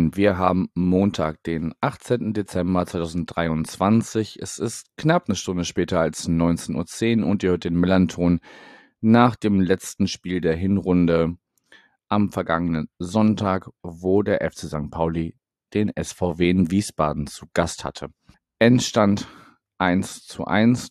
Moin, wir haben Montag, den 18. Dezember 2023. Es ist knapp eine Stunde später als 19.10 Uhr und ihr hört den Melanton nach dem letzten Spiel der Hinrunde am vergangenen Sonntag, wo der FC St. Pauli den SVW in Wiesbaden zu Gast hatte. Endstand 1 zu 1.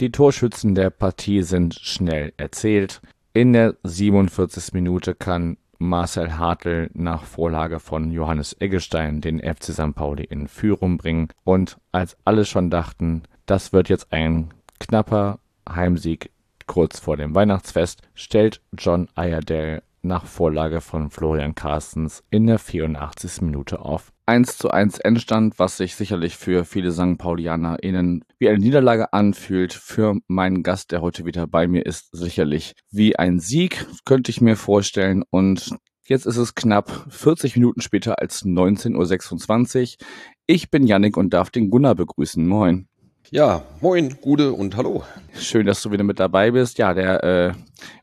Die Torschützen der Partie sind schnell erzählt. In der 47. Minute kann Marcel Hartl nach Vorlage von Johannes Eggestein den FC St. Pauli in Führung bringen. Und als alle schon dachten, das wird jetzt ein knapper Heimsieg kurz vor dem Weihnachtsfest, stellt John Ayerdale nach Vorlage von Florian Carstens in der 84. Minute auf. 1 zu 1 Endstand, was sich sicherlich für viele St. PaulianerInnen wie eine Niederlage anfühlt. Für meinen Gast, der heute wieder bei mir ist, sicherlich wie ein Sieg, könnte ich mir vorstellen. Und jetzt ist es knapp 40 Minuten später als 19.26 Uhr. Ich bin Yannick und darf den Gunnar begrüßen. Moin. Ja, moin, Gude und hallo. Schön, dass du wieder mit dabei bist. Ja, der äh,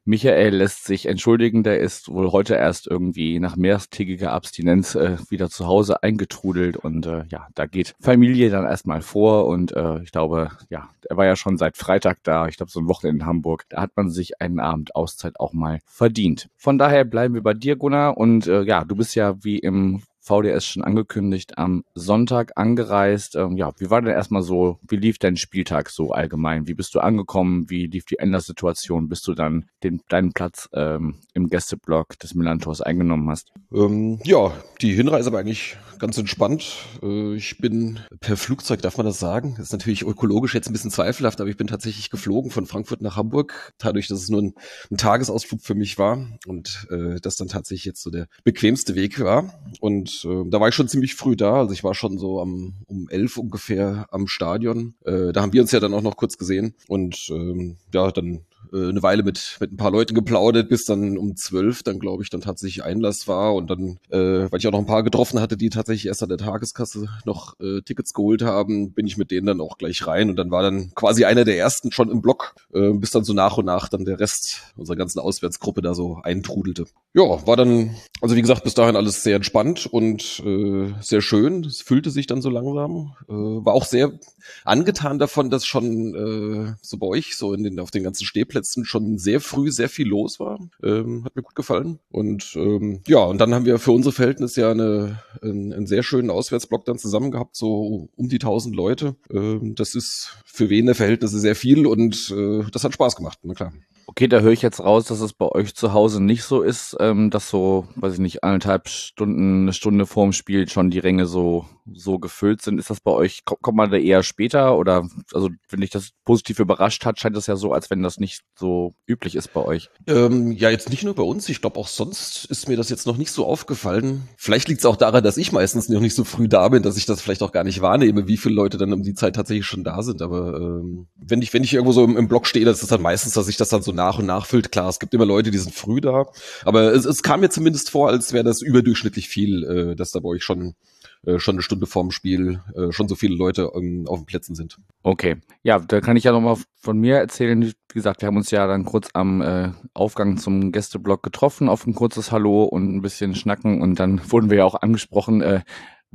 Michael lässt sich entschuldigen. Der ist wohl heute erst irgendwie nach mehrtägiger Abstinenz äh, wieder zu Hause eingetrudelt und äh, ja, da geht Familie dann erstmal vor und äh, ich glaube, ja, er war ja schon seit Freitag da. Ich glaube, so ein Wochenende in Hamburg. Da hat man sich einen Abend Auszeit auch mal verdient. Von daher bleiben wir bei dir, Gunnar. Und äh, ja, du bist ja wie im VDS schon angekündigt, am Sonntag angereist. Ähm, ja, wie war denn erstmal so, wie lief dein Spieltag so allgemein? Wie bist du angekommen? Wie lief die Ändersituation, bis du dann den, deinen Platz ähm, im Gästeblock des Milantors eingenommen hast? Ähm, ja, die Hinreise war eigentlich ganz entspannt. Äh, ich bin per Flugzeug, darf man das sagen? Das ist natürlich ökologisch jetzt ein bisschen zweifelhaft, aber ich bin tatsächlich geflogen von Frankfurt nach Hamburg, dadurch, dass es nur ein, ein Tagesausflug für mich war und äh, das dann tatsächlich jetzt so der bequemste Weg war. Und äh, da war ich schon ziemlich früh da. Also ich war schon so am, um elf ungefähr am Stadion. Äh, da haben wir uns ja dann auch noch kurz gesehen. Und ähm, ja, dann äh, eine Weile mit, mit ein paar Leuten geplaudert, bis dann um zwölf dann, glaube ich, dann tatsächlich Einlass war und dann, äh, weil ich auch noch ein paar getroffen hatte, die tatsächlich erst an der Tageskasse noch äh, Tickets geholt haben, bin ich mit denen dann auch gleich rein und dann war dann quasi einer der ersten schon im Block, äh, bis dann so nach und nach dann der Rest unserer ganzen Auswärtsgruppe da so eintrudelte. Ja, war dann, also wie gesagt, bis dahin alles sehr entspannt und äh, sehr schön. Es fühlte sich dann so langsam. Äh, war auch sehr angetan davon, dass schon äh, so bei euch so in den, auf den ganzen Stehplätzen Plätzen schon sehr früh sehr viel los war. Ähm, hat mir gut gefallen. Und ähm, ja, und dann haben wir für unsere Verhältnisse ja eine, einen, einen sehr schönen Auswärtsblock dann zusammen gehabt, so um die 1000 Leute. Ähm, das ist für Wiener Verhältnisse sehr viel und äh, das hat Spaß gemacht, na klar. Okay, da höre ich jetzt raus, dass es bei euch zu Hause nicht so ist, ähm, dass so, weiß ich nicht, eineinhalb Stunden, eine Stunde vorm Spiel schon die Ränge so, so gefüllt sind. Ist das bei euch, kommt, man da eher später oder, also, wenn dich das positiv überrascht hat, scheint es ja so, als wenn das nicht so üblich ist bei euch. Ähm, ja, jetzt nicht nur bei uns. Ich glaube, auch sonst ist mir das jetzt noch nicht so aufgefallen. Vielleicht liegt es auch daran, dass ich meistens noch nicht so früh da bin, dass ich das vielleicht auch gar nicht wahrnehme, wie viele Leute dann um die Zeit tatsächlich schon da sind. Aber ähm, wenn ich, wenn ich irgendwo so im, im Block stehe, das ist dann meistens, dass ich das dann so nach und nach füllt. Klar, es gibt immer Leute, die sind früh da, aber es, es kam mir zumindest vor, als wäre das überdurchschnittlich viel, äh, dass da bei euch schon äh, schon eine Stunde vorm Spiel äh, schon so viele Leute ähm, auf den Plätzen sind. Okay, ja, da kann ich ja nochmal von mir erzählen. Wie gesagt, wir haben uns ja dann kurz am äh, Aufgang zum Gästeblock getroffen, auf ein kurzes Hallo und ein bisschen schnacken und dann wurden wir ja auch angesprochen, äh,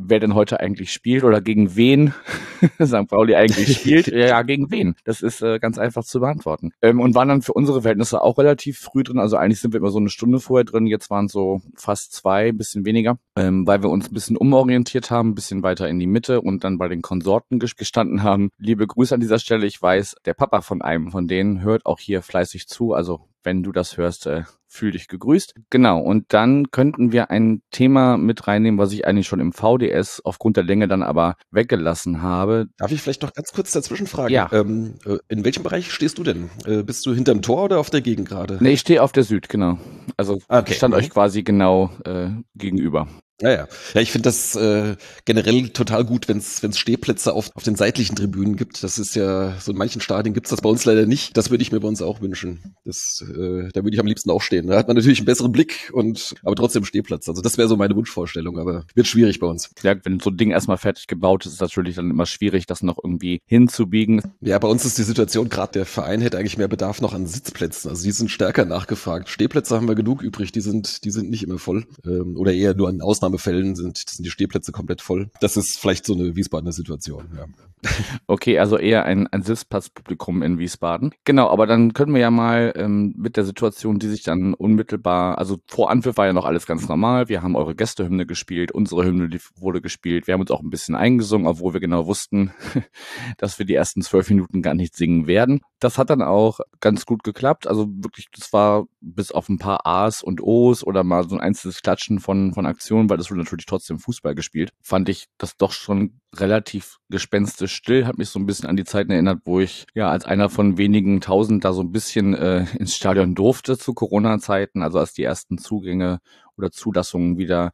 wer denn heute eigentlich spielt oder gegen wen St. Pauli eigentlich spielt. ja, gegen wen? Das ist äh, ganz einfach zu beantworten. Ähm, und waren dann für unsere Verhältnisse auch relativ früh drin. Also eigentlich sind wir immer so eine Stunde vorher drin. Jetzt waren es so fast zwei, ein bisschen weniger, ähm, weil wir uns ein bisschen umorientiert haben, ein bisschen weiter in die Mitte und dann bei den Konsorten gestanden haben. Liebe Grüße an dieser Stelle. Ich weiß, der Papa von einem von denen hört auch hier fleißig zu. Also wenn du das hörst, äh, fühl dich gegrüßt. Genau, und dann könnten wir ein Thema mit reinnehmen, was ich eigentlich schon im VDS aufgrund der Länge dann aber weggelassen habe. Darf ich vielleicht noch ganz kurz dazwischen fragen? Ja. Ähm, äh, in welchem Bereich stehst du denn? Äh, bist du hinterm Tor oder auf der Gegend gerade? Nee, ich stehe auf der Süd, genau. Also Okay. ich stand Mhm. euch quasi genau äh, gegenüber. Ja, ja. ja ich finde das äh, generell total gut, wenn es Stehplätze auf, auf den seitlichen Tribünen gibt. Das ist ja, so in manchen Stadien gibt's das bei uns leider nicht. Das würde ich mir bei uns auch wünschen. Das, äh, da würde ich am liebsten auch stehen. Da hat man natürlich einen besseren Blick und aber trotzdem Stehplatz. Also das wäre so meine Wunschvorstellung, aber wird schwierig bei uns. Ja, wenn so ein Ding erstmal fertig gebaut ist, ist natürlich dann immer schwierig, das noch irgendwie hinzubiegen. Ja, bei uns ist die Situation gerade, der Verein hätte eigentlich mehr Bedarf noch an Sitzplätzen. Also die sind stärker nachgefragt. Stehplätze haben wir genug übrig, die sind, die sind nicht immer voll. Ähm, oder eher nur an Ausnahmen Ausnahmefällen sind, sind die Stehplätze komplett voll. Das ist vielleicht so eine Wiesbadener Situation. Ja. Okay, also eher ein, ein Sitzplatzpublikum in Wiesbaden. Genau, aber dann können wir ja mal ähm, mit der Situation, die sich dann unmittelbar, also vor Anpfiff war ja noch alles ganz normal. Wir haben eure Gästehymne gespielt, unsere Hymne wurde gespielt. Wir haben uns auch ein bisschen eingesungen, obwohl wir genau wussten, dass wir die ersten zwölf Minuten gar nicht singen werden. Das hat dann auch ganz gut geklappt. Also wirklich, das war bis auf ein paar A's und O's oder mal so ein einzelnes Klatschen von, von Aktionen, weil das wurde natürlich trotzdem Fußball gespielt, fand ich das doch schon relativ gespenstisch still, hat mich so ein bisschen an die Zeiten erinnert, wo ich ja als einer von wenigen tausend da so ein bisschen äh, ins Stadion durfte zu Corona-Zeiten, also als die ersten Zugänge oder Zulassungen wieder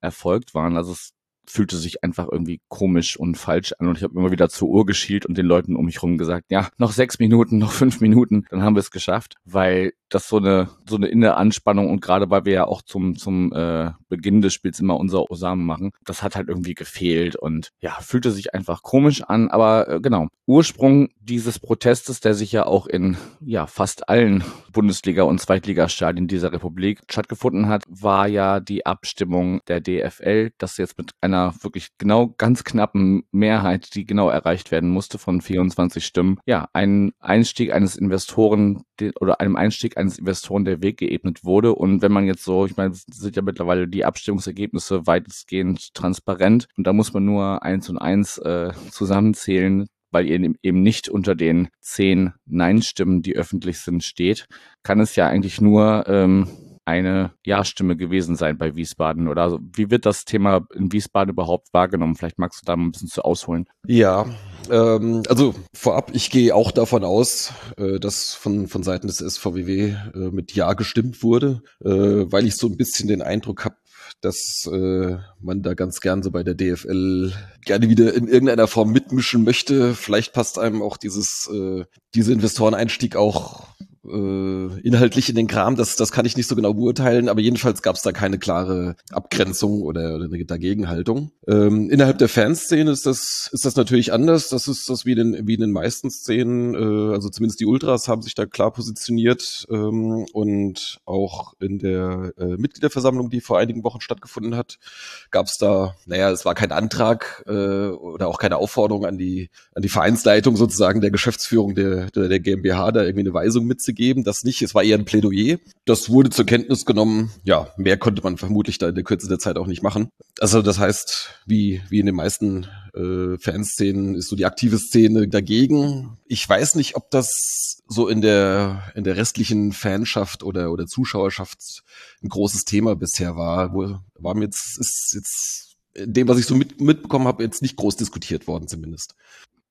erfolgt waren. Also es fühlte sich einfach irgendwie komisch und falsch an und ich habe immer wieder zur Uhr geschielt und den Leuten um mich herum gesagt, ja, noch sechs Minuten, noch fünf Minuten, dann haben wir es geschafft, weil das so eine so eine innere Anspannung und gerade weil wir ja auch zum zum äh, Beginn des Spiels immer unser Osame machen, das hat halt irgendwie gefehlt und ja, fühlte sich einfach komisch an, aber äh, genau, Ursprung dieses Protestes, der sich ja auch in ja fast allen Bundesliga und Zweitligastadien dieser Republik stattgefunden hat, war ja die Abstimmung der DFL, das jetzt mit einer wirklich genau ganz knappen Mehrheit, die genau erreicht werden musste von 24 Stimmen, ja, ein Einstieg eines Investoren oder einem Einstieg eines Investoren der Weg geebnet wurde. Und wenn man jetzt so, ich meine, sind ja mittlerweile die Abstimmungsergebnisse weitestgehend transparent. Und da muss man nur eins und eins äh, zusammenzählen, weil ihr eben nicht unter den zehn Nein-Stimmen, die öffentlich sind, steht, kann es ja eigentlich nur ähm, eine Ja-Stimme gewesen sein bei Wiesbaden? Oder wie wird das Thema in Wiesbaden überhaupt wahrgenommen? Vielleicht magst du da mal ein bisschen zu ausholen. Ja, ähm, also vorab, ich gehe auch davon aus, äh, dass von, von Seiten des SVWW äh, mit Ja gestimmt wurde, äh, weil ich so ein bisschen den Eindruck habe, dass äh, man da ganz gern so bei der DFL gerne wieder in irgendeiner Form mitmischen möchte. Vielleicht passt einem auch dieses äh, diese Investoreneinstieg auch äh, inhaltlich in den Kram, das, das kann ich nicht so genau beurteilen, aber jedenfalls gab es da keine klare Abgrenzung oder, oder eine Dagegenhaltung. Ähm, innerhalb der Fanszene ist das, ist das natürlich anders. Das ist das wie in den, wie in den meisten Szenen, äh, also zumindest die Ultras haben sich da klar positioniert ähm, und auch in der äh, Mitgliederversammlung, die vor einigen Wochen stattgefunden hat, gab es da, naja, es war kein Antrag äh, oder auch keine Aufforderung an die, an die Vereinsleitung sozusagen der Geschäftsführung der, der, der GmbH, da irgendwie eine Weisung mitzugeben gegeben, das nicht. Es war eher ein Plädoyer. Das wurde zur Kenntnis genommen. Ja, mehr konnte man vermutlich da in der Kürze der Zeit auch nicht machen. Also das heißt, wie, wie in den meisten äh, Fanszenen ist so die aktive Szene dagegen. Ich weiß nicht, ob das so in der, in der restlichen Fanschaft oder, oder Zuschauerschaft ein großes Thema bisher war. Wo, war mir jetzt, ist jetzt dem, was ich so mit, mitbekommen habe, jetzt nicht groß diskutiert worden zumindest.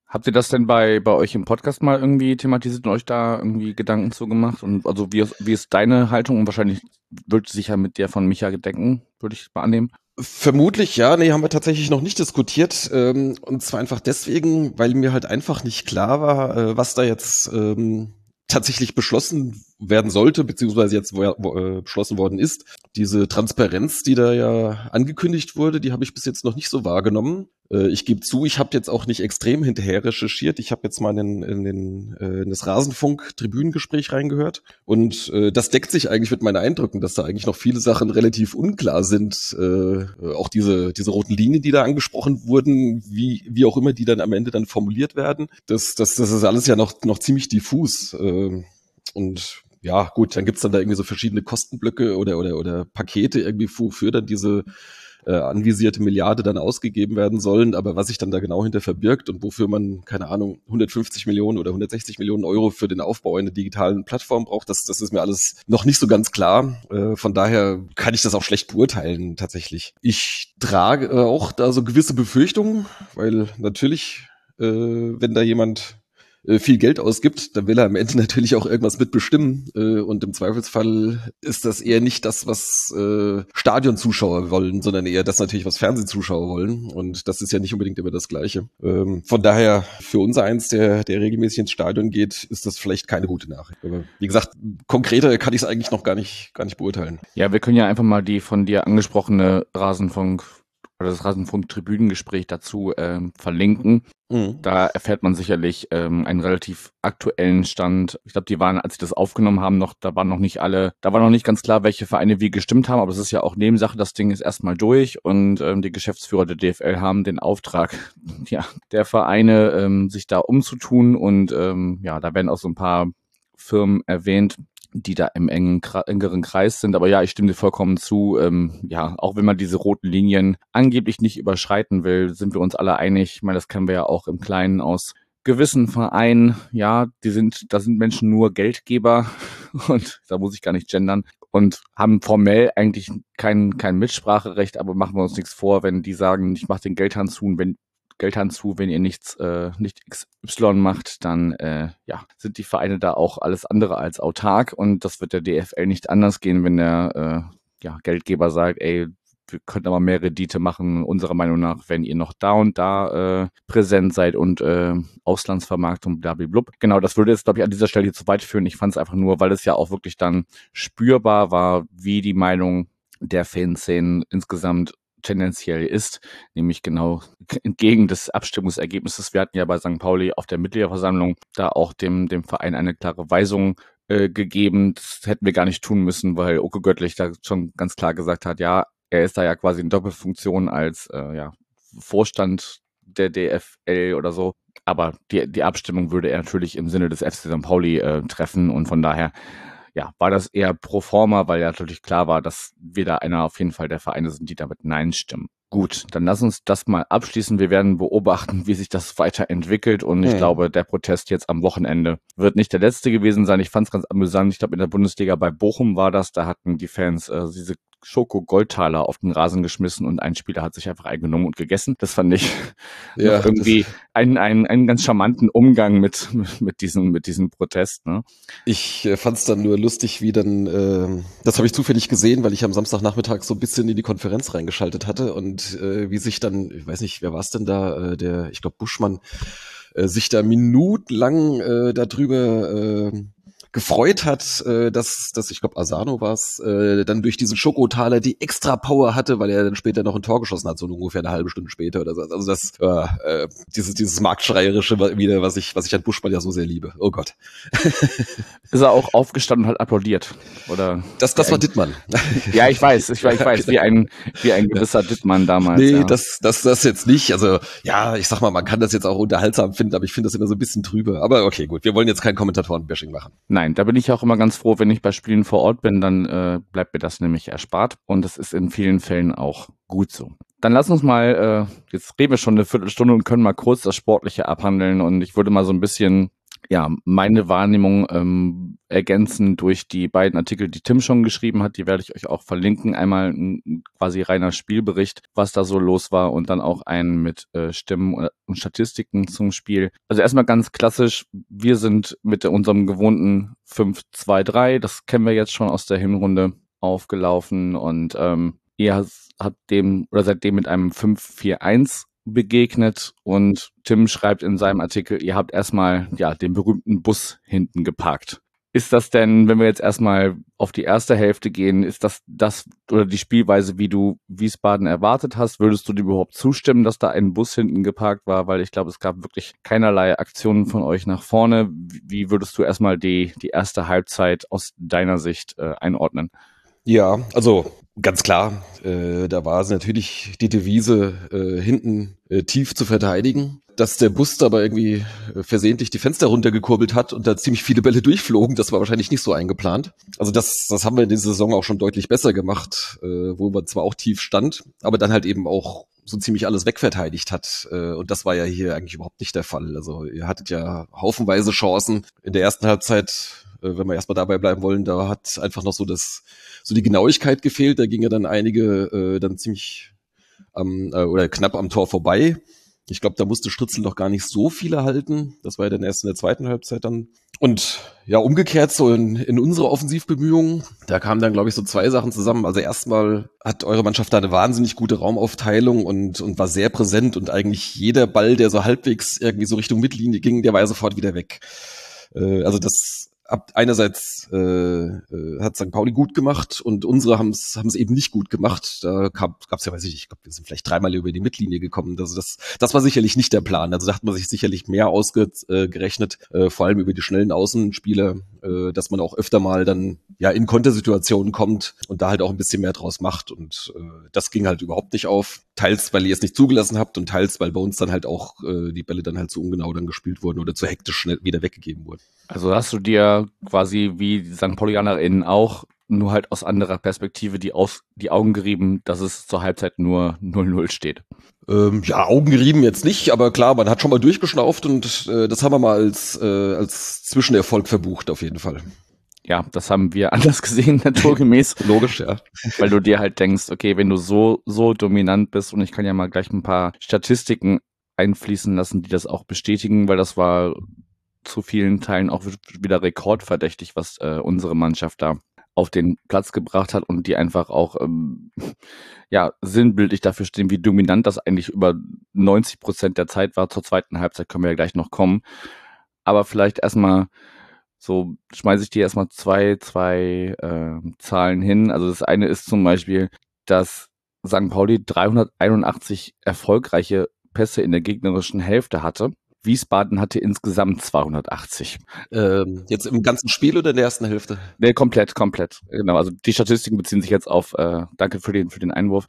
Habt ihr das denn bei, bei euch im Podcast mal irgendwie thematisiert und euch da irgendwie Gedanken zu gemacht? Und also wie, wie ist deine Haltung? Und wahrscheinlich wird sich ja mit der von Micha gedenken, würde ich mal annehmen. Vermutlich ja, nee, haben wir tatsächlich noch nicht diskutiert. Ähm, und zwar einfach deswegen, weil mir halt einfach nicht klar war, äh, was da jetzt ähm, tatsächlich beschlossen werden sollte, beziehungsweise jetzt wo, wo, äh, beschlossen worden ist. Diese Transparenz, die da ja angekündigt wurde, die habe ich bis jetzt noch nicht so wahrgenommen. Äh, ich gebe zu, ich habe jetzt auch nicht extrem hinterher recherchiert. Ich habe jetzt mal in, in, den, äh, in das Rasenfunk-Tribünengespräch reingehört. Und äh, das deckt sich eigentlich mit meinen Eindrücken, dass da eigentlich noch viele Sachen relativ unklar sind. Äh, auch diese, diese roten Linien, die da angesprochen wurden, wie, wie auch immer die dann am Ende dann formuliert werden. Das, das, das ist alles ja noch, noch ziemlich diffus. Äh, und ja, gut, dann gibt's dann da irgendwie so verschiedene Kostenblöcke oder, oder, oder Pakete irgendwie, wofür dann diese äh, anvisierte Milliarde dann ausgegeben werden sollen, aber was sich dann da genau hinter verbirgt und wofür man, keine Ahnung, 150 Millionen oder 160 Millionen Euro für den Aufbau einer digitalen Plattform braucht, das, das ist mir alles noch nicht so ganz klar. Äh, von daher kann ich das auch schlecht beurteilen, tatsächlich. Ich trage äh, auch da so gewisse Befürchtungen, weil natürlich, äh, wenn da jemand äh, viel Geld ausgibt, dann will er am Ende natürlich auch irgendwas mitbestimmen. Äh, und im Zweifelsfall ist das eher nicht das, was äh, Stadionzuschauer wollen, sondern eher das natürlich, was Fernsehzuschauer wollen. Und das ist ja nicht unbedingt immer das Gleiche. Ähm, von daher, für unser eins, der, der regelmäßig ins Stadion geht, ist das vielleicht keine gute Nachricht. Aber wie gesagt, konkreter kann ich es eigentlich noch gar nicht, gar nicht beurteilen. Ja, wir können ja einfach mal die von dir angesprochene Rasenfunk oder das Rasenfunk-Tribünengespräch dazu ähm, verlinken. Mhm. Da erfährt man sicherlich ähm, einen relativ aktuellen Stand. Ich glaube, die waren, als sie das aufgenommen haben, noch, da waren noch nicht alle, da war noch nicht ganz klar, welche Vereine wie gestimmt haben, aber es ist ja auch Nebensache, das Ding ist erstmal durch und ähm, die Geschäftsführer der DFL haben den Auftrag, ja, der Vereine ähm, sich da umzutun und ähm, ja, da werden auch so ein paar Firmen erwähnt, die da im engen, engeren Kreis sind. Aber ja, ich stimme dir vollkommen zu. Ähm, ja, auch wenn man diese roten Linien angeblich nicht überschreiten will, sind wir uns alle einig. Ich meine, das kennen wir ja auch im Kleinen aus gewissen Vereinen. Ja, die sind, da sind Menschen nur Geldgeber und da muss ich gar nicht gendern und haben formell eigentlich kein, kein Mitspracherecht, aber machen wir uns nichts vor, wenn die sagen, ich mache den Geldhahn zu und wenn Geldhand zu, wenn ihr nichts, äh, nicht XY macht, dann äh, ja, sind die Vereine da auch alles andere als autark und das wird der DFL nicht anders gehen, wenn der äh, ja, Geldgeber sagt, ey, wir könnten aber mehr Rendite machen, unserer Meinung nach, wenn ihr noch da und da äh, präsent seid und äh, Auslandsvermarktung, blub. Genau, das würde jetzt, glaube ich, an dieser Stelle hier zu weit führen. Ich fand es einfach nur, weil es ja auch wirklich dann spürbar war, wie die Meinung der Fanszenen insgesamt tendenziell ist, nämlich genau entgegen des Abstimmungsergebnisses. Wir hatten ja bei St. Pauli auf der Mitgliederversammlung da auch dem, dem Verein eine klare Weisung äh, gegeben. Das hätten wir gar nicht tun müssen, weil Oke Göttlich da schon ganz klar gesagt hat, ja, er ist da ja quasi in Doppelfunktion als äh, ja, Vorstand der DFL oder so. Aber die, die Abstimmung würde er natürlich im Sinne des FC St. Pauli äh, treffen und von daher ja, war das eher pro forma, weil ja natürlich klar war, dass wir da einer auf jeden Fall der Vereine sind, die damit Nein stimmen. Gut, dann lass uns das mal abschließen. Wir werden beobachten, wie sich das weiterentwickelt. Und ich mhm. glaube, der Protest jetzt am Wochenende wird nicht der letzte gewesen sein. Ich fand es ganz amüsant. Ich glaube, in der Bundesliga bei Bochum war das. Da hatten die Fans äh, diese Schoko-Goldtaler auf den Rasen geschmissen und ein Spieler hat sich einfach eingenommen und gegessen. Das fand ich ja, irgendwie einen, einen, einen ganz charmanten Umgang mit, mit, diesem, mit diesem Protest. Ne? Ich äh, fand es dann nur lustig, wie dann, äh, das habe ich zufällig gesehen, weil ich am Samstagnachmittag so ein bisschen in die Konferenz reingeschaltet hatte und äh, wie sich dann, ich weiß nicht, wer war es denn da, äh, der, ich glaube Buschmann, äh, sich da minutenlang äh, darüber äh, gefreut hat, äh, dass, dass ich glaube Asano war es, äh, dann durch diesen Schokotaler die extra Power hatte, weil er dann später noch ein Tor geschossen hat, so ungefähr eine halbe Stunde später oder so. Also das äh, dieses dieses marktschreierische wieder, was ich was ich an Buschmann ja so sehr liebe. Oh Gott. Ist er auch aufgestanden und hat applaudiert oder? Das das war Dittmann. Ja, ich weiß, ich, ich weiß, wie ein wie ein gewisser Dittmann damals. Nee, ja. das das das jetzt nicht. Also ja, ich sag mal, man kann das jetzt auch unterhaltsam finden, aber ich finde das immer so ein bisschen trübe. Aber okay, gut, wir wollen jetzt kein Kommentatoren-Bashing machen. Nein, Nein, da bin ich auch immer ganz froh, wenn ich bei Spielen vor Ort bin, dann äh, bleibt mir das nämlich erspart. Und das ist in vielen Fällen auch gut so. Dann lass uns mal, äh, jetzt reden wir schon eine Viertelstunde und können mal kurz das Sportliche abhandeln. Und ich würde mal so ein bisschen ja, meine Wahrnehmung ähm, ergänzen durch die beiden Artikel, die Tim schon geschrieben hat. Die werde ich euch auch verlinken. Einmal ein quasi reiner Spielbericht, was da so los war und dann auch einen mit äh, Stimmen und Statistiken zum Spiel. Also erstmal ganz klassisch. Wir sind mit unserem gewohnten 5-2-3, das kennen wir jetzt schon aus der Hinrunde, aufgelaufen und ähm, ihr habt dem oder seitdem mit einem 5-4-1 begegnet und Tim schreibt in seinem Artikel, ihr habt erstmal ja den berühmten Bus hinten geparkt. Ist das denn, wenn wir jetzt erstmal auf die erste Hälfte gehen, ist das das oder die Spielweise, wie du Wiesbaden erwartet hast? Würdest du dir überhaupt zustimmen, dass da ein Bus hinten geparkt war? Weil ich glaube, es gab wirklich keinerlei Aktionen von euch nach vorne. Wie würdest du erstmal die, die erste Halbzeit aus deiner Sicht äh, einordnen? Ja, also ganz klar, äh, da war es natürlich die Devise, äh, hinten äh, tief zu verteidigen. Dass der Bus aber irgendwie äh, versehentlich die Fenster runtergekurbelt hat und da ziemlich viele Bälle durchflogen, das war wahrscheinlich nicht so eingeplant. Also das, das haben wir in dieser Saison auch schon deutlich besser gemacht, äh, wo man zwar auch tief stand, aber dann halt eben auch so ziemlich alles wegverteidigt hat. Äh, und das war ja hier eigentlich überhaupt nicht der Fall. Also ihr hattet ja haufenweise Chancen. In der ersten Halbzeit äh, wenn wir erstmal dabei bleiben wollen, da hat einfach noch so das, so die Genauigkeit gefehlt. Da ging ja dann einige äh, dann ziemlich am, äh, oder knapp am Tor vorbei. Ich glaube, da musste Stritzel noch gar nicht so viele halten. Das war ja dann erst in der zweiten Halbzeit dann. Und ja, umgekehrt so in, in unsere Offensivbemühungen, da kamen dann, glaube ich, so zwei Sachen zusammen. Also erstmal hat eure Mannschaft da eine wahnsinnig gute Raumaufteilung und, und war sehr präsent und eigentlich jeder Ball, der so halbwegs irgendwie so Richtung Mittellinie ging, der war ja sofort wieder weg. Äh, also das einerseits äh, äh, hat St. Pauli gut gemacht und unsere haben es eben nicht gut gemacht. Da gab es ja, weiß ich, ich glaube, wir sind vielleicht dreimal über die Mittellinie gekommen. Also das das war sicherlich nicht der Plan. Also da hat man sich sicherlich mehr ausgerechnet, äh, vor allem über die schnellen Außenspieler, äh, dass man auch öfter mal dann ja in Kontersituationen kommt und da halt auch ein bisschen mehr draus macht. Und äh, das ging halt überhaupt nicht auf. Teils, weil ihr es nicht zugelassen habt und teils, weil bei uns dann halt auch äh, die Bälle dann halt zu ungenau dann gespielt wurden oder zu hektisch schnell wieder weggegeben wurden. Also hast du dir quasi wie die St. PaulianerInnen auch nur halt aus anderer Perspektive die, aus, die Augen gerieben, dass es zur Halbzeit nur 0-0 steht. Ähm, ja, Augen gerieben jetzt nicht, aber klar, man hat schon mal durchgeschnauft und äh, das haben wir mal als, äh, als Zwischenerfolg verbucht auf jeden Fall. Ja, das haben wir anders gesehen, naturgemäß. Logisch, ja. Weil du dir halt denkst, okay, wenn du so, so dominant bist, und ich kann ja mal gleich ein paar Statistiken einfließen lassen, die das auch bestätigen, weil das war zu vielen Teilen auch wieder rekordverdächtig, was äh, unsere Mannschaft da auf den Platz gebracht hat und die einfach auch ähm, ja sinnbildlich dafür stehen, wie dominant das eigentlich über 90 Prozent der Zeit war. Zur zweiten Halbzeit können wir ja gleich noch kommen. Aber vielleicht erstmal so schmeiße ich dir erstmal zwei, zwei äh, Zahlen hin. Also das eine ist zum Beispiel, dass St. Pauli 381 erfolgreiche Pässe in der gegnerischen Hälfte hatte. Wiesbaden hatte insgesamt 280. Ähm, jetzt im ganzen Spiel oder in der ersten Hälfte? Nee, komplett, komplett. Genau. Also die Statistiken beziehen sich jetzt auf, äh, danke für den, für den Einwurf.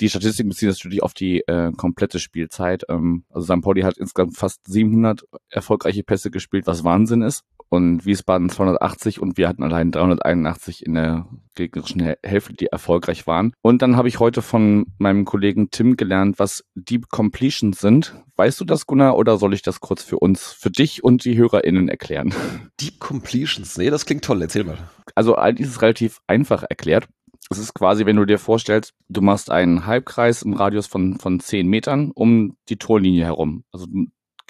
Die Statistiken beziehen sich natürlich auf die äh, komplette Spielzeit. Ähm, also St. Pauli hat insgesamt fast 700 erfolgreiche Pässe gespielt, was Wahnsinn ist. Und Wiesbaden 280 und wir hatten allein 381 in der gegnerischen Hälfte, die erfolgreich waren. Und dann habe ich heute von meinem Kollegen Tim gelernt, was Deep Completions sind. Weißt du das, Gunnar, oder soll ich das kurz für uns, für dich und die HörerInnen erklären? Deep Completions? Nee, das klingt toll. Erzähl mal. Also eigentlich ist es relativ einfach erklärt. Es ist quasi, wenn du dir vorstellst, du machst einen Halbkreis im Radius von, von 10 Metern um die Torlinie herum. Also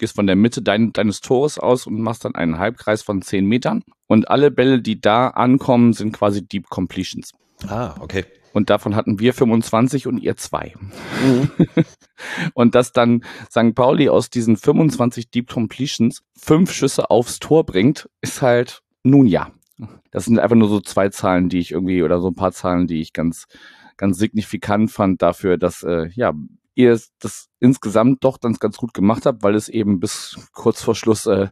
gehst von der Mitte dein, deines Tores aus und machst dann einen Halbkreis von 10 Metern. Und alle Bälle, die da ankommen, sind quasi Deep Completions. Ah, okay. Und davon hatten wir 25 und ihr zwei. Mhm. und dass dann St. Pauli aus diesen 25 Deep Completions fünf Schüsse aufs Tor bringt, ist halt nun ja. Das sind einfach nur so zwei Zahlen, die ich irgendwie, oder so ein paar Zahlen, die ich ganz, ganz signifikant fand dafür, dass, äh, ja, ihr das insgesamt doch dann ganz gut gemacht habt, weil es eben bis kurz vor Schluss äh,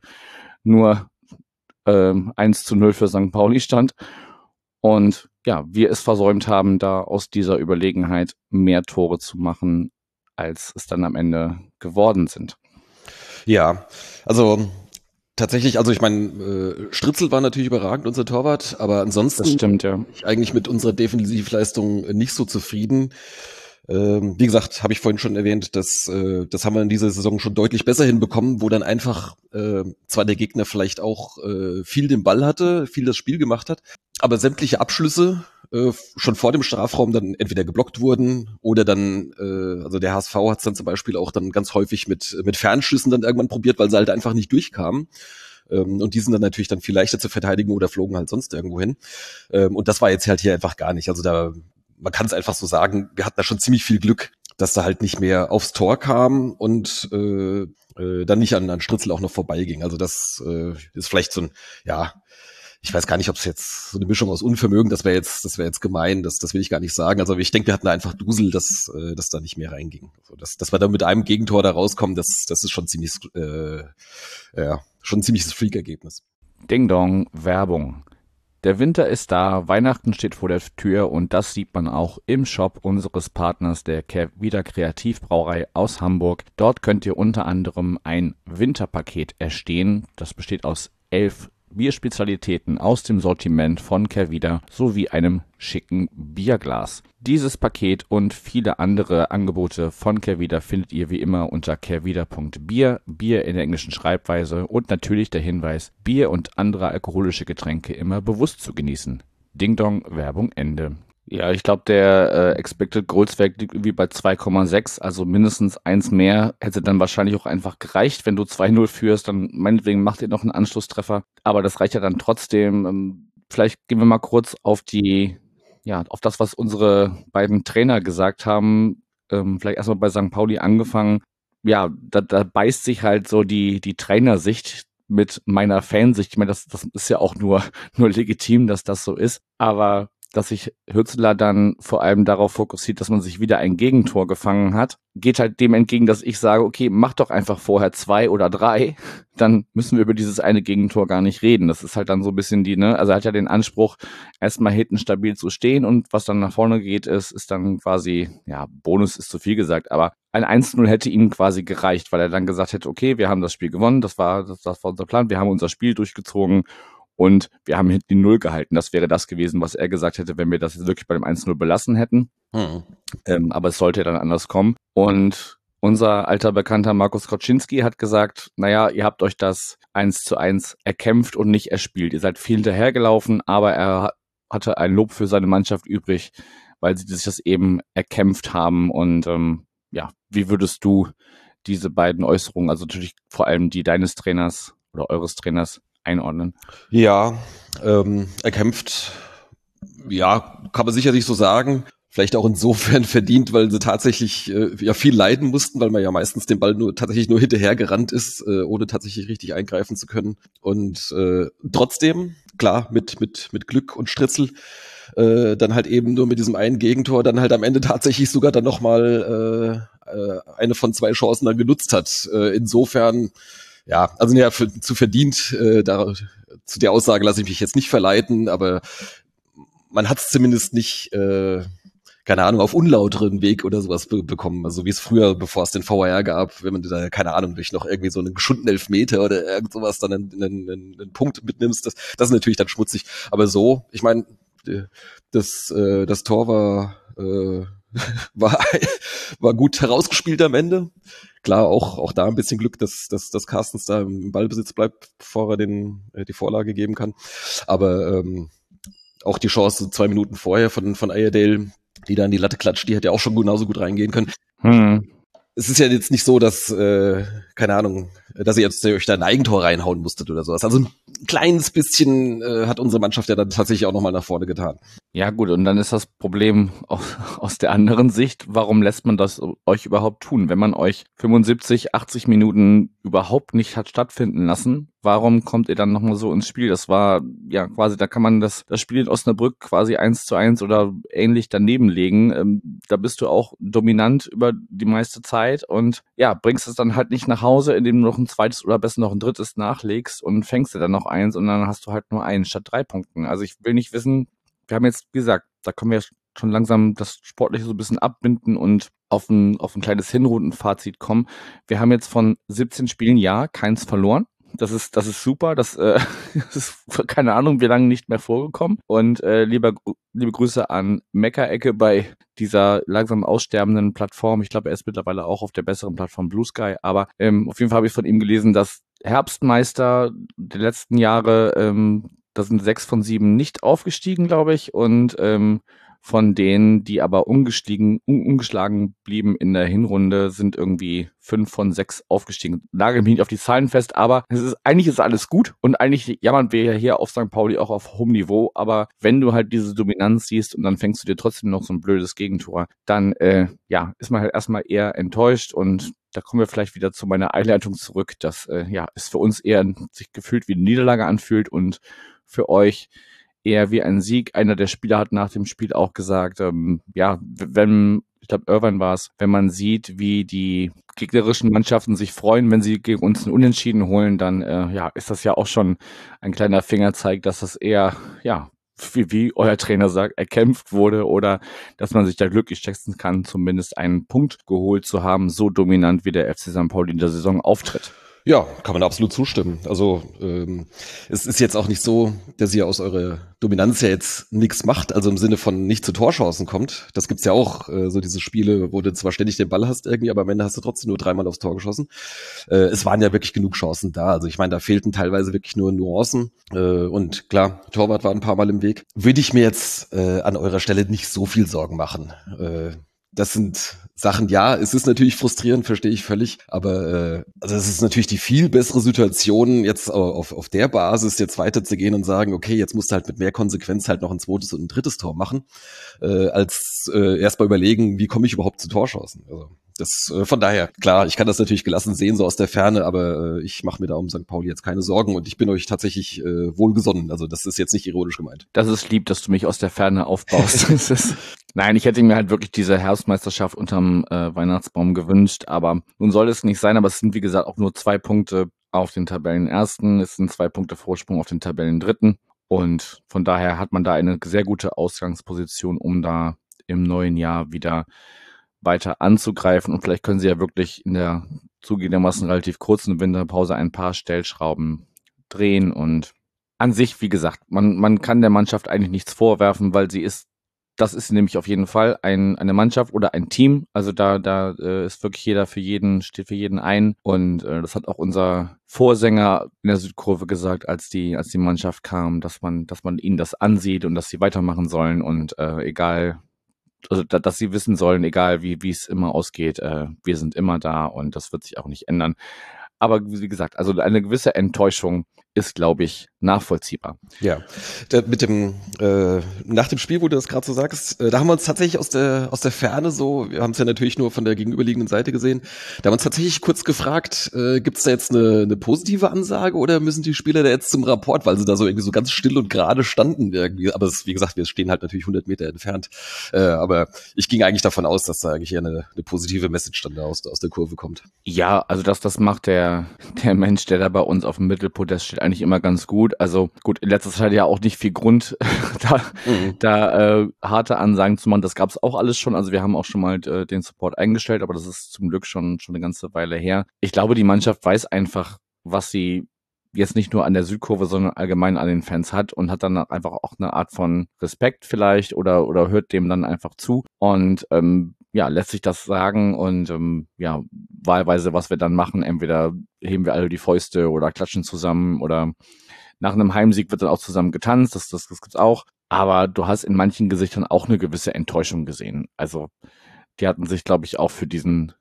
nur äh, 1 zu 0 für St. Pauli stand. Und ja, wir es versäumt haben, da aus dieser Überlegenheit mehr Tore zu machen, als es dann am Ende geworden sind. Ja, also tatsächlich, also ich meine, äh, Stritzel war natürlich überragend, unser Torwart, aber ansonsten das stimmt, ja. ich eigentlich mit unserer Defensivleistung nicht so zufrieden. Ähm, wie gesagt, habe ich vorhin schon erwähnt, dass äh, das haben wir in dieser Saison schon deutlich besser hinbekommen, wo dann einfach äh, zwar der Gegner vielleicht auch äh, viel den Ball hatte, viel das Spiel gemacht hat, aber sämtliche Abschlüsse äh, schon vor dem Strafraum dann entweder geblockt wurden oder dann, äh, also der HSV hat es dann zum Beispiel auch dann ganz häufig mit, mit Fernschüssen dann irgendwann probiert, weil sie halt einfach nicht durchkamen. Ähm, und die sind dann natürlich dann viel leichter zu verteidigen oder flogen halt sonst irgendwo hin. Ähm, und das war jetzt halt hier einfach gar nicht. Also da, man kann es einfach so sagen, wir hatten da schon ziemlich viel Glück, dass da halt nicht mehr aufs Tor kam und äh, äh, dann nicht an, an Stritzel auch noch vorbeiging. Also das äh, ist vielleicht so ein, ja, ich weiß gar nicht, ob es jetzt so eine Mischung aus Unvermögen, das wäre jetzt, das wäre jetzt gemein, das, das will ich gar nicht sagen. Also ich denke, wir hatten da einfach Dusel, dass, äh, dass da nicht mehr reinging. Also dass, dass wir da mit einem Gegentor da rauskommen, das, das ist schon ziemlich, äh, ja, schon ein ziemliches Freak-Ergebnis. Ding Dong, Werbung. Der Winter ist da, Weihnachten steht vor der Tür und das sieht man auch im Shop unseres Partners der Wieder Kreativbrauerei aus Hamburg. Dort könnt ihr unter anderem ein Winterpaket erstehen. Das besteht aus elf Bierspezialitäten aus dem Sortiment von Kervida sowie einem schicken Bierglas. Dieses Paket und viele andere Angebote von Kervida findet ihr wie immer unter kervida.bier, Bier in der englischen Schreibweise und natürlich der Hinweis, Bier und andere alkoholische Getränke immer bewusst zu genießen. Ding Dong, Werbung Ende. Ja, ich glaube, der äh, Expected Goals Wert liegt irgendwie bei 2,6, also mindestens eins mehr hätte dann wahrscheinlich auch einfach gereicht. Wenn du 2-0 führst, dann meinetwegen macht ihr noch einen Anschlusstreffer. Aber das reicht ja dann trotzdem. Ähm, vielleicht gehen wir mal kurz auf die, ja, auf das, was unsere beiden Trainer gesagt haben. Ähm, vielleicht erstmal bei St. Pauli angefangen. Ja, da, da beißt sich halt so die, die Trainersicht mit meiner Fansicht. Ich meine, das, das ist ja auch nur, nur legitim, dass das so ist. Aber dass sich Hützler dann vor allem darauf fokussiert, dass man sich wieder ein Gegentor gefangen hat, geht halt dem entgegen, dass ich sage, okay, mach doch einfach vorher zwei oder drei, dann müssen wir über dieses eine Gegentor gar nicht reden. Das ist halt dann so ein bisschen die, ne, also er hat ja den Anspruch, erstmal hinten stabil zu stehen und was dann nach vorne geht, ist, ist dann quasi, ja, Bonus ist zu viel gesagt, aber ein 1-0 hätte ihm quasi gereicht, weil er dann gesagt hätte, okay, wir haben das Spiel gewonnen, das war, das, das war unser Plan, wir haben unser Spiel durchgezogen und wir haben hinten die Null gehalten. Das wäre das gewesen, was er gesagt hätte, wenn wir das jetzt wirklich bei dem 1-0 belassen hätten. Mhm. Ähm, aber es sollte ja dann anders kommen. Und unser alter Bekannter Markus Koczynski hat gesagt, naja, ihr habt euch das 1 zu 1 erkämpft und nicht erspielt. Ihr seid viel hinterhergelaufen, aber er hatte ein Lob für seine Mannschaft übrig, weil sie sich das eben erkämpft haben. Und ähm, ja, wie würdest du diese beiden Äußerungen, also natürlich vor allem die deines Trainers oder eures Trainers, einordnen? Ja, ähm, er kämpft, ja, kann man sicherlich so sagen. Vielleicht auch insofern verdient, weil sie tatsächlich äh, ja viel leiden mussten, weil man ja meistens den Ball nur tatsächlich nur hinterher gerannt ist, äh, ohne tatsächlich richtig eingreifen zu können. Und äh, trotzdem, klar, mit mit mit Glück und Stritzel, äh, dann halt eben nur mit diesem einen Gegentor, dann halt am Ende tatsächlich sogar dann nochmal äh, äh, eine von zwei Chancen dann genutzt hat. Äh, insofern ja, also ja, für, zu verdient, äh, da, zu der Aussage lasse ich mich jetzt nicht verleiten, aber man hat es zumindest nicht, äh, keine Ahnung, auf unlauteren Weg oder sowas be bekommen. Also wie es früher, bevor es den VR gab, wenn man da, keine Ahnung, durch noch irgendwie so einen geschunden Elfmeter oder irgend sowas dann einen, einen, einen, einen Punkt mitnimmst, das, das ist natürlich dann schmutzig. Aber so, ich meine, das, äh, das Tor war, äh, war, war gut herausgespielt am Ende klar, auch, auch da ein bisschen Glück, dass, dass, dass Carstens da im Ballbesitz bleibt, bevor er den, äh, die Vorlage geben kann. Aber ähm, auch die Chance zwei Minuten vorher von, von Ayerdale, die da in die Latte klatscht, die hätte ja auch schon genauso gut reingehen können. Hm. Es ist ja jetzt nicht so, dass, äh, keine Ahnung, dass ihr jetzt euch da ein Eigentor reinhauen musstet oder sowas. Also ein kleines bisschen äh, hat unsere Mannschaft ja dann tatsächlich auch nochmal nach vorne getan. Ja gut, und dann ist das Problem aus, aus der anderen Sicht, warum lässt man das euch überhaupt tun? Wenn man euch 75, 80 Minuten überhaupt nicht hat stattfinden lassen, warum kommt ihr dann nochmal so ins Spiel? Das war ja quasi, da kann man das, das Spiel in Osnabrück quasi eins zu eins oder ähnlich daneben legen. Ähm, da bist du auch dominant über die meiste Zeit und ja, bringst es dann halt nicht nach Hause, indem du noch ein zweites oder besser noch ein drittes nachlegst und fängst dir dann noch eins und dann hast du halt nur einen statt drei Punkten. Also ich will nicht wissen, wir haben jetzt gesagt, da können wir schon langsam das Sportliche so ein bisschen abbinden und auf ein, auf ein kleines Hinrundenfazit kommen. Wir haben jetzt von 17 Spielen ja keins verloren. Das ist, das ist super. Das, äh, das ist keine Ahnung, wie lange nicht mehr vorgekommen. Und äh, lieber, liebe Grüße an Meckerecke bei dieser langsam aussterbenden Plattform. Ich glaube, er ist mittlerweile auch auf der besseren Plattform Blue Sky. Aber ähm, auf jeden Fall habe ich von ihm gelesen, dass Herbstmeister der letzten Jahre, ähm, da sind sechs von sieben nicht aufgestiegen, glaube ich. Und ähm, von denen, die aber ungestiegen, un ungeschlagen blieben in der Hinrunde, sind irgendwie fünf von sechs aufgestiegen. Lage mich nicht auf die Zahlen fest, aber es ist, eigentlich ist alles gut und eigentlich jammern wir ja hier auf St. Pauli auch auf hohem Niveau, aber wenn du halt diese Dominanz siehst und dann fängst du dir trotzdem noch so ein blödes Gegentor, dann, äh, ja, ist man halt erstmal eher enttäuscht und da kommen wir vielleicht wieder zu meiner Einleitung zurück, dass, äh, ja, es für uns eher sich gefühlt wie eine Niederlage anfühlt und für euch eher wie ein Sieg. Einer der Spieler hat nach dem Spiel auch gesagt, ähm, ja, wenn, ich glaube, Irvine war es, wenn man sieht, wie die gegnerischen Mannschaften sich freuen, wenn sie gegen uns einen Unentschieden holen, dann äh, ja, ist das ja auch schon ein kleiner Fingerzeig, dass das eher, ja, wie, wie euer Trainer sagt, erkämpft wurde oder dass man sich da glücklich schätzen kann, zumindest einen Punkt geholt zu haben, so dominant wie der FC St. Pauli in der Saison auftritt. Ja, kann man absolut zustimmen. Also ähm, es ist jetzt auch nicht so, dass ihr aus eurer Dominanz ja jetzt nichts macht, also im Sinne von nicht zu Torchancen kommt. Das gibt's ja auch, äh, so diese Spiele, wo du zwar ständig den Ball hast irgendwie, aber am Ende hast du trotzdem nur dreimal aufs Tor geschossen. Äh, es waren ja wirklich genug Chancen da. Also ich meine, da fehlten teilweise wirklich nur Nuancen. Äh, und klar, Torwart war ein paar Mal im Weg. Würde ich mir jetzt äh, an eurer Stelle nicht so viel Sorgen machen. Äh, das sind Sachen, ja, es ist natürlich frustrierend, verstehe ich völlig, aber äh, also es ist natürlich die viel bessere Situation, jetzt auf, auf der Basis jetzt weiterzugehen und sagen, okay, jetzt musst du halt mit mehr Konsequenz halt noch ein zweites und ein drittes Tor machen, äh, als äh, erstmal überlegen, wie komme ich überhaupt zu Torschancen. Also das äh, von daher, klar, ich kann das natürlich gelassen sehen, so aus der Ferne, aber äh, ich mache mir da um St. Pauli jetzt keine Sorgen und ich bin euch tatsächlich äh, wohlgesonnen. Also das ist jetzt nicht ironisch gemeint. Das ist lieb, dass du mich aus der Ferne aufbaust. nein, ich hätte mir halt wirklich diese Herbstmeisterschaft unterm äh, Weihnachtsbaum gewünscht, aber nun soll es nicht sein, aber es sind wie gesagt auch nur zwei Punkte auf den Tabellenersten, es sind zwei Punkte Vorsprung auf den Tabellendritten und von daher hat man da eine sehr gute Ausgangsposition, um da im neuen Jahr wieder weiter anzugreifen und vielleicht können sie ja wirklich in der zugegebenermaßen relativ kurzen Winterpause ein paar Stellschrauben drehen und an sich, wie gesagt, man, man kann der Mannschaft eigentlich nichts vorwerfen, weil sie ist, das ist nämlich auf jeden Fall ein, eine Mannschaft oder ein Team. Also da, da äh, ist wirklich jeder für jeden, steht für jeden ein. Und äh, das hat auch unser Vorsänger in der Südkurve gesagt, als die, als die Mannschaft kam, dass man, dass man ihnen das ansieht und dass sie weitermachen sollen und äh, egal also da, dass sie wissen sollen, egal wie wie es immer ausgeht, äh, wir sind immer da und das wird sich auch nicht ändern. Aber wie gesagt, also eine gewisse Enttäuschung ist, glaube ich, nachvollziehbar. Ja, da, mit dem äh, nach dem Spiel, wo du das gerade so sagst, äh, da haben wir uns tatsächlich aus der aus der Ferne so, wir haben es ja natürlich nur von der gegenüberliegenden Seite gesehen, da haben wir uns tatsächlich kurz gefragt, äh, gibt es da jetzt eine, eine positive Ansage oder müssen die Spieler da jetzt zum Rapport, weil sie da so irgendwie so ganz still und gerade standen irgendwie. Aber es, wie gesagt, wir stehen halt natürlich 100 Meter entfernt. Äh, aber ich ging eigentlich davon aus, dass da eigentlich eher eine, eine positive Message dann da aus, aus der Kurve kommt. Ja, also das das macht der der Mensch, der da bei uns auf dem Mittelpodest steht, eigentlich immer ganz gut. Also gut, in letzter Zeit ja auch nicht viel Grund, da, mhm. da äh, harte Ansagen zu machen. Das gab es auch alles schon. Also wir haben auch schon mal äh, den Support eingestellt, aber das ist zum Glück schon, schon eine ganze Weile her. Ich glaube, die Mannschaft weiß einfach, was sie jetzt nicht nur an der Südkurve, sondern allgemein an den Fans hat und hat dann einfach auch eine Art von Respekt vielleicht oder, oder hört dem dann einfach zu und ähm, ja, lässt sich das sagen und ähm, ja, wahlweise, was wir dann machen, entweder heben wir alle die Fäuste oder klatschen zusammen oder nach einem Heimsieg wird dann auch zusammen getanzt, das, das, das gibt's auch. Aber du hast in manchen Gesichtern auch eine gewisse Enttäuschung gesehen. Also die hatten sich, glaube ich, auch für diesen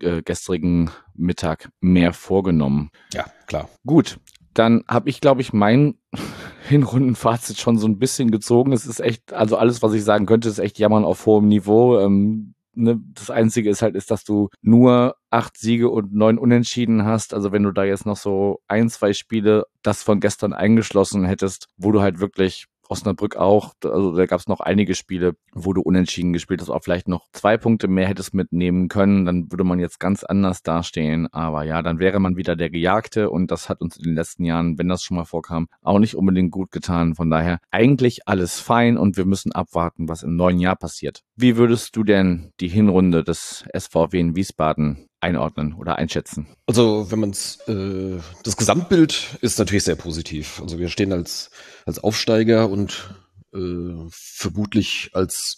äh, gestrigen Mittag mehr vorgenommen. Ja, klar. Gut, dann habe ich, glaube ich, mein Hinrundenfazit schon so ein bisschen gezogen. Es ist echt, also alles, was ich sagen könnte, ist echt Jammern auf hohem Niveau. Ähm, ne, das Einzige ist halt, ist, dass du nur acht Siege und neun Unentschieden hast. Also wenn du da jetzt noch so ein, zwei Spiele, das von gestern eingeschlossen hättest, wo du halt wirklich Osnabrück auch. Also da gab es noch einige Spiele, wo du unentschieden gespielt hast, auch vielleicht noch zwei Punkte mehr hättest mitnehmen können. Dann würde man jetzt ganz anders dastehen. Aber ja, dann wäre man wieder der Gejagte und das hat uns in den letzten Jahren, wenn das schon mal vorkam, auch nicht unbedingt gut getan. Von daher eigentlich alles fein und wir müssen abwarten, was im neuen Jahr passiert. Wie würdest du denn die Hinrunde des SVW in Wiesbaden einordnen oder einschätzen? Also wenn man es, äh, das Gesamtbild ist natürlich sehr positiv. Also wir stehen als, als Aufsteiger und äh, vermutlich als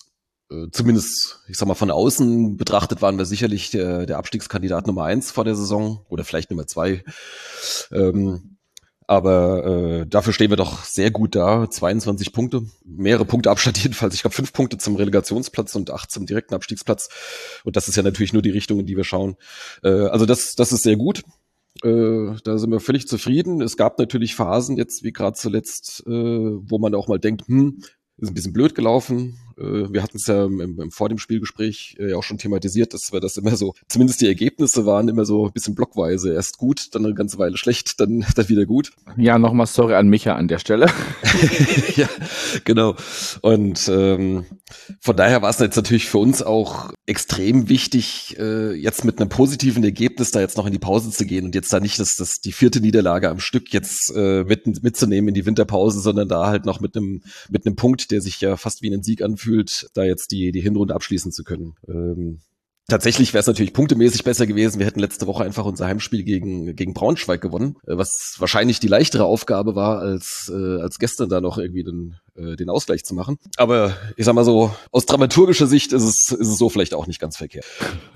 äh, zumindest, ich sag mal, von außen betrachtet waren wir sicherlich der, der Abstiegskandidat Nummer eins vor der Saison oder vielleicht Nummer zwei. Ähm, aber äh, dafür stehen wir doch sehr gut da. 22 Punkte, mehrere Punkte Abstand jedenfalls. Ich glaube fünf Punkte zum Relegationsplatz und acht zum direkten Abstiegsplatz. Und das ist ja natürlich nur die Richtung, in die wir schauen. Äh, also das, das ist sehr gut. Äh, da sind wir völlig zufrieden. Es gab natürlich Phasen jetzt, wie gerade zuletzt, äh, wo man auch mal denkt, hm, ist ein bisschen blöd gelaufen. Äh, wir hatten es ja im, im, vor dem Spielgespräch äh, auch schon thematisiert, dass wir das immer so, zumindest die Ergebnisse waren immer so ein bisschen blockweise. Erst gut, dann eine ganze Weile schlecht, dann, dann wieder gut. Ja, nochmal sorry an Micha an der Stelle. ja, genau. Und ähm, von daher war es jetzt natürlich für uns auch extrem wichtig, äh, jetzt mit einem positiven Ergebnis da jetzt noch in die Pause zu gehen und jetzt da nicht das, das die vierte Niederlage am Stück jetzt äh, mit, mitzunehmen in die Winterpause, sondern da halt noch mit einem mit einem Punkt, der sich ja fast wie ein Sieg anfühlt, da jetzt die die Hinrunde abschließen zu können. Ähm, Tatsächlich wäre es natürlich punktemäßig besser gewesen. Wir hätten letzte Woche einfach unser Heimspiel gegen, gegen Braunschweig gewonnen, äh, was wahrscheinlich die leichtere Aufgabe war, als, äh, als gestern da noch irgendwie den, äh, den Ausgleich zu machen. Aber ich sag mal so, aus dramaturgischer Sicht ist es, ist es so vielleicht auch nicht ganz verkehrt.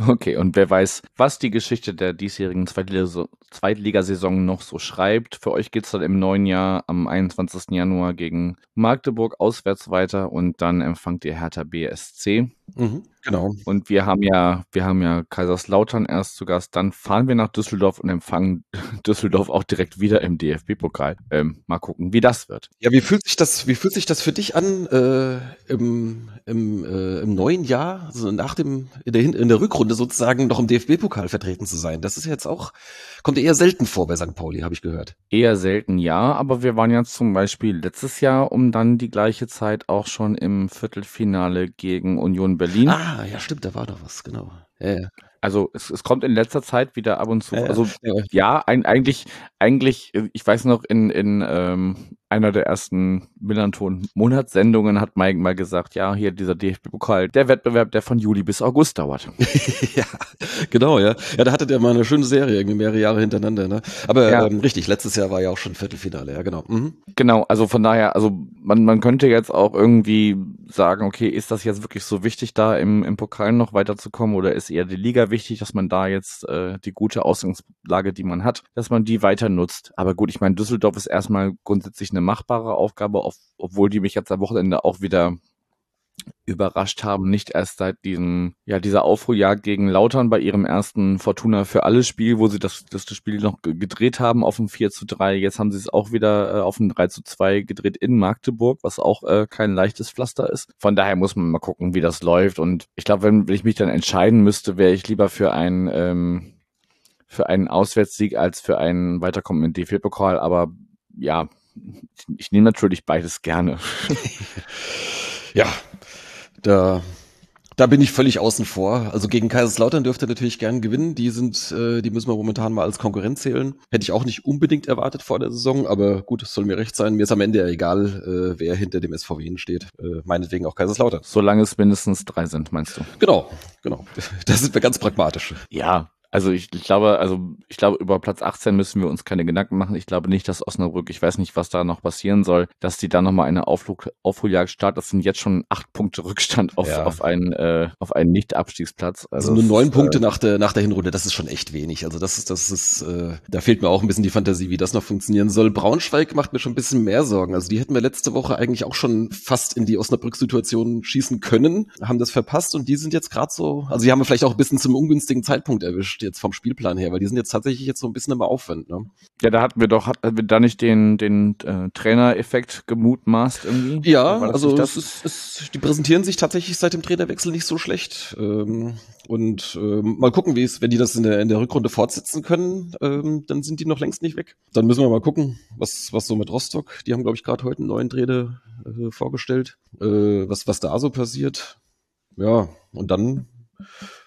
Okay, und wer weiß, was die Geschichte der diesjährigen Zweitligasaison noch so schreibt. Für euch geht's dann im neuen Jahr am 21. Januar gegen Magdeburg auswärts weiter und dann empfangt ihr Hertha BSC. Mhm, genau. Und wir haben ja, wir haben ja Kaiserslautern erst zu Gast, dann fahren wir nach Düsseldorf und empfangen Düsseldorf auch direkt wieder im DFB-Pokal. Ähm, mal gucken, wie das wird. Ja, wie fühlt sich das, wie fühlt sich das für dich an äh, im, im, äh, im neuen Jahr, also nach dem, in der, in der Rückrunde sozusagen noch im DFB-Pokal vertreten zu sein? Das ist jetzt auch, kommt eher selten vor bei St. Pauli, habe ich gehört. Eher selten, ja, aber wir waren ja zum Beispiel letztes Jahr um dann die gleiche Zeit auch schon im Viertelfinale gegen Union Berlin. Ah, ja, stimmt, da war doch was, genau. Ja, ja. Also es, es kommt in letzter Zeit wieder ab und zu. Ja. Also Ja. ein, eigentlich, eigentlich, äh, ich weiß noch, in, in ähm, einer der ersten Millanton-Monatssendungen hat Mike mal gesagt, ja, hier dieser DFB-Pokal, der Wettbewerb, der von Juli bis August dauert. ja, genau, ja. Ja, da hatte der mal eine schöne Serie, irgendwie mehrere Jahre hintereinander, ne? Aber Ja. ähm, richtig, letztes Jahr war ja auch schon Viertelfinale, ja, genau. Mhm. Genau, also von daher, also man, man könnte jetzt auch irgendwie sagen, okay, ist das jetzt wirklich so wichtig, da im, im Pokal noch weiterzukommen oder ist eher die Liga wichtig, dass man da jetzt äh, die gute Ausgangslage, die man hat, dass man die weiter nutzt. Aber gut, ich meine, Düsseldorf ist erstmal grundsätzlich eine machbare Aufgabe, auf, obwohl die mich jetzt am Wochenende auch wieder überrascht haben, nicht erst seit diesem, ja, dieser Aufholjagd gegen Lautern bei ihrem ersten Fortuna für alle Spiel, wo sie das, das, das Spiel noch ge- gedreht haben auf ein 4 zu 3. Jetzt haben sie es auch wieder äh, auf ein 3 zu 2 gedreht in Magdeburg, was auch äh, kein leichtes Pflaster ist. Von daher muss man mal gucken, wie das läuft. Und ich glaube, wenn, wenn ich mich dann entscheiden müsste, wäre ich lieber für einen, ähm, für einen Auswärtssieg als für einen Weiterkommen in DFB-Pokal. Aber ja, ich, ich nehme natürlich beides gerne. Ja, da, da bin ich völlig außen vor. Also gegen Kaiserslautern dürfte er natürlich gern gewinnen. Die sind, äh, die müssen wir momentan mal als Konkurrent zählen. Hätte ich auch nicht unbedingt erwartet vor der Saison, aber gut, es soll mir recht sein. Mir ist am Ende ja egal, äh, wer hinter dem SV Wien steht. Äh, meinetwegen auch Kaiserslautern. Solange es mindestens drei sind, meinst du? Genau, genau. Da sind wir ganz pragmatisch. Ja, also ich, ich glaube, also ich glaube, über Platz 18 müssen wir uns keine Gedanken machen. Ich glaube nicht, dass Osnabrück, ich weiß nicht, was da noch passieren soll, dass die da nochmal eine Auflug, Aufholjagd starten. Das sind jetzt schon acht Punkte Rückstand auf, Ja. auf einen, äh, auf einen Nicht-Abstiegsplatz. Also nur es neun ist, Punkte Äh, nach der, nach der Hinrunde, das ist schon echt wenig. Also das ist, das ist, äh, da fehlt mir auch ein bisschen die Fantasie, wie das noch funktionieren soll. Braunschweig macht mir schon ein bisschen mehr Sorgen. Also die hätten wir letzte Woche eigentlich auch schon fast in die Osnabrück-Situation schießen können, haben das verpasst und die sind jetzt gerade so, also die haben wir vielleicht auch ein bisschen zum ungünstigen Zeitpunkt erwischt, jetzt vom Spielplan her, weil die sind jetzt tatsächlich jetzt so ein bisschen im Aufwand. Ne? ja, da hatten wir doch, hatten wir da nicht den, den äh, Trainereffekt gemutmaßt irgendwie? Ja, also es ist, es, die präsentieren sich tatsächlich seit dem Trainerwechsel nicht so schlecht. Ähm, und ähm, mal gucken, wie es, wenn die das in der, in der Rückrunde fortsetzen können, ähm, dann sind die noch längst nicht weg. Dann müssen wir mal gucken, was, was so mit Rostock, die haben, glaube ich, gerade heute einen neuen Trainer äh, vorgestellt, äh, was, was da so passiert. Ja, und dann,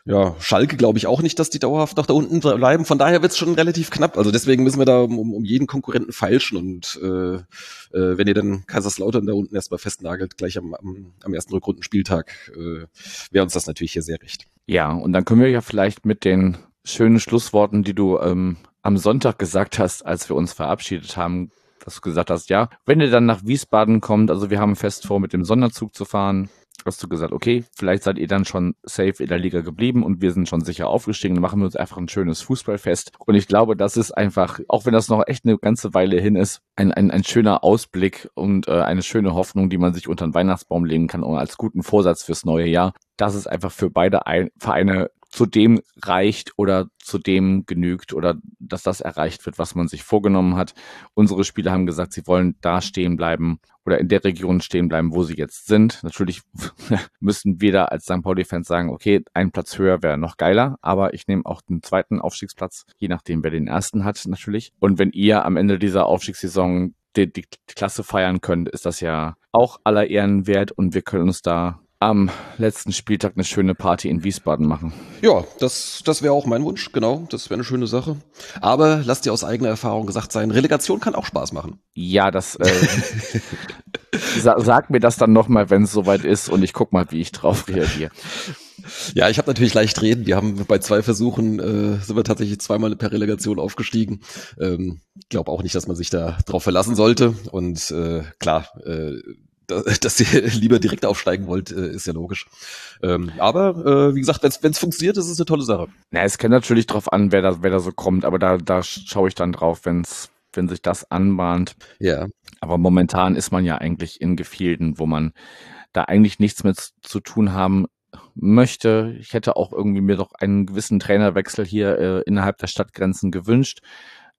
ja, Schalke glaube ich auch nicht, dass die dauerhaft noch da unten bleiben. Von daher wird es schon relativ knapp. Also deswegen müssen wir da um, um jeden Konkurrenten feilschen. Und äh, äh, wenn ihr dann Kaiserslautern da unten erstmal festnagelt, gleich am, am, am ersten Rückrundenspieltag, äh, wäre uns das natürlich hier sehr recht. Ja, und dann können wir ja vielleicht mit den schönen Schlussworten, die du ähm, am Sonntag gesagt hast, als wir uns verabschiedet haben, dass du gesagt hast, ja, wenn ihr dann nach Wiesbaden kommt, also wir haben fest vor, mit dem Sonderzug zu fahren, hast du gesagt, okay, vielleicht seid ihr dann schon safe in der Liga geblieben und wir sind schon sicher aufgestiegen, dann machen wir uns einfach ein schönes Fußballfest. Und ich glaube, das ist einfach, auch wenn das noch echt eine ganze Weile hin ist, ein, ein, ein schöner Ausblick und äh, eine schöne Hoffnung, die man sich unter den Weihnachtsbaum legen kann und als guten Vorsatz fürs neue Jahr, dass es einfach für beide ein Vereine zu dem reicht oder zu dem genügt oder dass das erreicht wird, was man sich vorgenommen hat. Unsere Spieler haben gesagt, sie wollen da stehen bleiben oder in der Region stehen bleiben, wo sie jetzt sind. Natürlich müssen wir da als St. Pauli-Fans sagen, okay, ein Platz höher wäre noch geiler, aber ich nehme auch den zweiten Aufstiegsplatz, je nachdem, wer den ersten hat, natürlich. Und wenn ihr am Ende dieser Aufstiegssaison die, die Klasse feiern könnt, ist das ja auch aller Ehren wert und wir können uns da am letzten Spieltag eine schöne Party in Wiesbaden machen. Ja, das, das wäre auch mein Wunsch, genau. Das wäre eine schöne Sache. Aber lasst dir aus eigener Erfahrung gesagt sein, Relegation kann auch Spaß machen. Ja, das äh, sa sag mir das dann nochmal, wenn es soweit ist und ich guck mal, wie ich drauf reagiere. Ja, ich habe natürlich leicht reden. Wir haben bei zwei Versuchen äh, sind wir tatsächlich zweimal per Relegation aufgestiegen. Ähm, glaube auch nicht, dass man sich da drauf verlassen sollte. Und äh, klar, äh, dass ihr lieber direkt aufsteigen wollt, äh, ist ja logisch. Ähm, aber äh, wie gesagt, wenn es funktioniert, ist es eine tolle Sache. Na, es kommt natürlich drauf an, wer da, wer da so kommt, aber da, da schaue ich dann drauf, wenn's, wenn sich das anbahnt. Ja. Aber momentan ist man ja eigentlich in Gefilden, wo man da eigentlich nichts mit zu tun haben möchte. Ich hätte auch irgendwie mir doch einen gewissen Trainerwechsel hier äh, innerhalb der Stadtgrenzen gewünscht.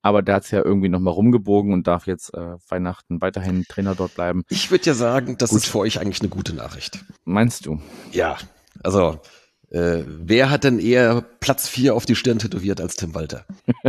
Aber der hat es ja irgendwie nochmal rumgebogen und darf jetzt äh, Weihnachten weiterhin Trainer dort bleiben. Ich würde ja sagen, das Gut. ist für euch eigentlich eine gute Nachricht. Meinst du? Ja, also äh, wer hat denn eher Platz 4 auf die Stirn tätowiert als Tim Walter?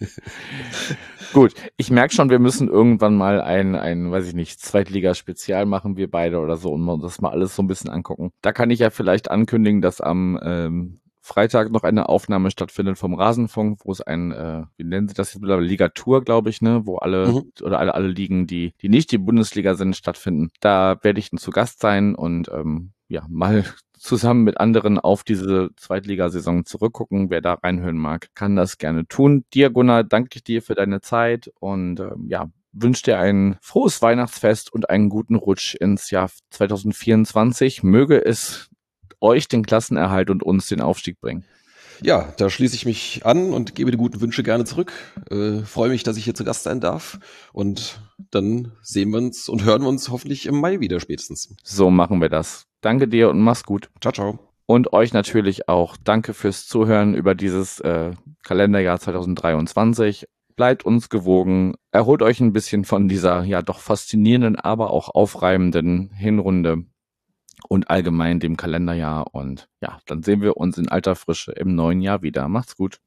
Gut, ich merke schon, wir müssen irgendwann mal ein, ein, weiß ich nicht, Zweitliga-Spezial machen, wir beide oder so, und das mal alles so ein bisschen angucken. Da kann ich ja vielleicht ankündigen, dass am ähm, Freitag noch eine Aufnahme stattfindet vom Rasenfunk, wo es ein, äh, wie nennen sie das jetzt mittlerweile, Ligatur, glaube ich, ne, wo alle mhm. oder alle, alle Ligen, die, die nicht die Bundesliga sind, stattfinden. Da werde ich dann zu Gast sein und ähm, ja, mal zusammen mit anderen auf diese Zweitligasaison zurückgucken. Wer da reinhören mag, kann das gerne tun. Dir, Gunnar, danke ich dir für deine Zeit und ähm, ja, wünsche dir ein frohes Weihnachtsfest und einen guten Rutsch ins Jahr 2024. Möge es euch den Klassenerhalt und uns den Aufstieg bringen. Ja, da schließe ich mich an und gebe die guten Wünsche gerne zurück. Äh, freue mich, dass ich hier zu Gast sein darf. Und dann sehen wir uns und hören wir uns hoffentlich im Mai wieder spätestens. So machen wir das. Danke dir und mach's gut. Ciao, ciao. Und euch natürlich auch danke fürs Zuhören über dieses äh, Kalenderjahr 2023. Bleibt uns gewogen, erholt euch ein bisschen von dieser ja doch faszinierenden, aber auch aufreibenden Hinrunde und allgemein dem Kalenderjahr. Und ja, dann sehen wir uns in alter Frische im neuen Jahr wieder. Macht's gut.